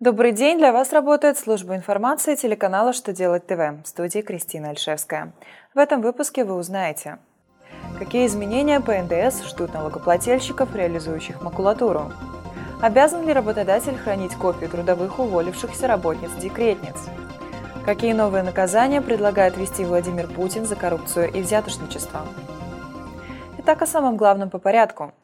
Добрый день! Для вас работает служба информации телеканала «Что делать ТВ» в студии Кристина Альшевская. В этом выпуске вы узнаете, какие изменения по НДС ждут налогоплательщиков, реализующих макулатуру, обязан ли работодатель хранить копии трудовых уволившихся работниц-декретниц, какие новые наказания предлагает ввести Владимир Путин за коррупцию и взятошничество. Итак, о самом главном по порядку –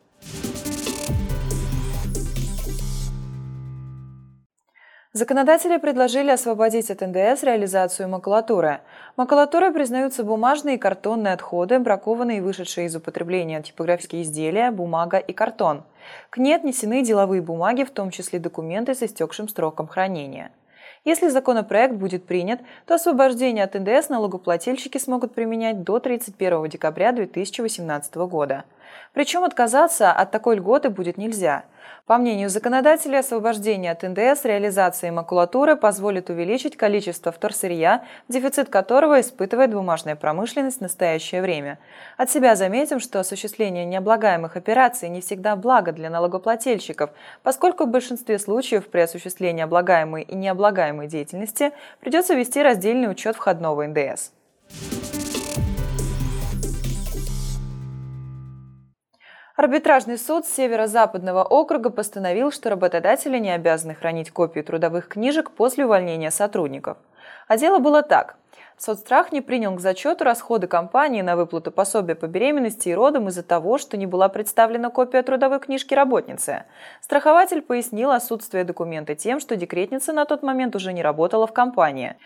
Законодатели предложили освободить от НДС реализацию макулатуры. Макулатурой признаются бумажные и картонные отходы, бракованные и вышедшие из употребления типографские изделия, бумага и картон. К ней отнесены деловые бумаги, в том числе документы с истекшим сроком хранения. Если законопроект будет принят, то освобождение от НДС налогоплательщики смогут применять до 31 декабря 2018 года. Причем отказаться от такой льготы будет нельзя – по мнению законодателей, освобождение от НДС реализации макулатуры позволит увеличить количество вторсырья, дефицит которого испытывает бумажная промышленность в настоящее время. От себя заметим, что осуществление необлагаемых операций не всегда благо для налогоплательщиков, поскольку в большинстве случаев при осуществлении облагаемой и необлагаемой деятельности придется вести раздельный учет входного НДС. Арбитражный суд Северо-Западного округа постановил, что работодатели не обязаны хранить копии трудовых книжек после увольнения сотрудников. А дело было так. Соцстрах не принял к зачету расходы компании на выплату пособия по беременности и родам из-за того, что не была представлена копия трудовой книжки работницы. Страхователь пояснил отсутствие документа тем, что декретница на тот момент уже не работала в компании.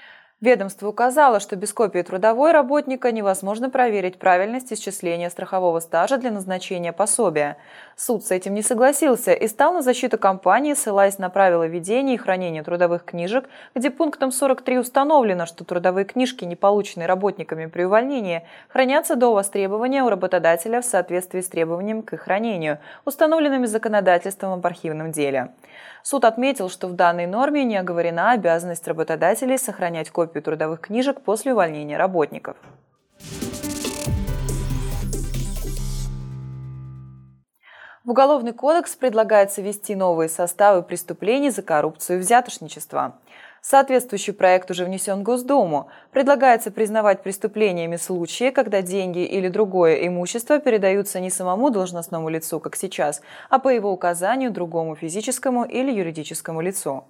Ведомство указало, что без копии трудовой работника невозможно проверить правильность исчисления страхового стажа для назначения пособия. Суд с этим не согласился и стал на защиту компании, ссылаясь на правила ведения и хранения трудовых книжек, где пунктом 43 установлено, что трудовые книжки, не полученные работниками при увольнении, хранятся до востребования у работодателя в соответствии с требованием к их хранению, установленными законодательством об архивном деле. Суд отметил, что в данной норме не оговорена обязанность работодателей сохранять копию трудовых книжек после увольнения работников. В Уголовный кодекс предлагается ввести новые составы преступлений за коррупцию и взятошничество. Соответствующий проект уже внесен в Госдуму. Предлагается признавать преступлениями случаи, когда деньги или другое имущество передаются не самому должностному лицу, как сейчас, а по его указанию другому физическому или юридическому лицу.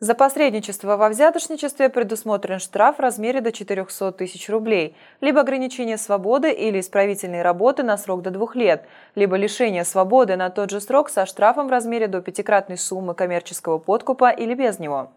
За посредничество во взятошничестве предусмотрен штраф в размере до 400 тысяч рублей, либо ограничение свободы или исправительной работы на срок до двух лет, либо лишение свободы на тот же срок со штрафом в размере до пятикратной суммы коммерческого подкупа или без него.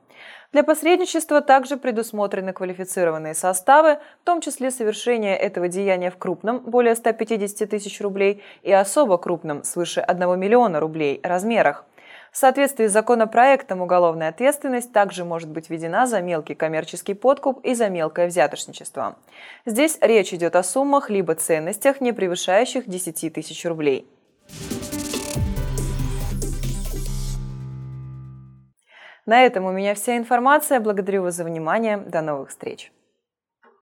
Для посредничества также предусмотрены квалифицированные составы, в том числе совершение этого деяния в крупном, более 150 тысяч рублей, и особо крупном, свыше 1 миллиона рублей, размерах. В соответствии с законопроектом уголовная ответственность также может быть введена за мелкий коммерческий подкуп и за мелкое взятошничество. Здесь речь идет о суммах либо ценностях, не превышающих 10 тысяч рублей. На этом у меня вся информация. Благодарю вас за внимание. До новых встреч.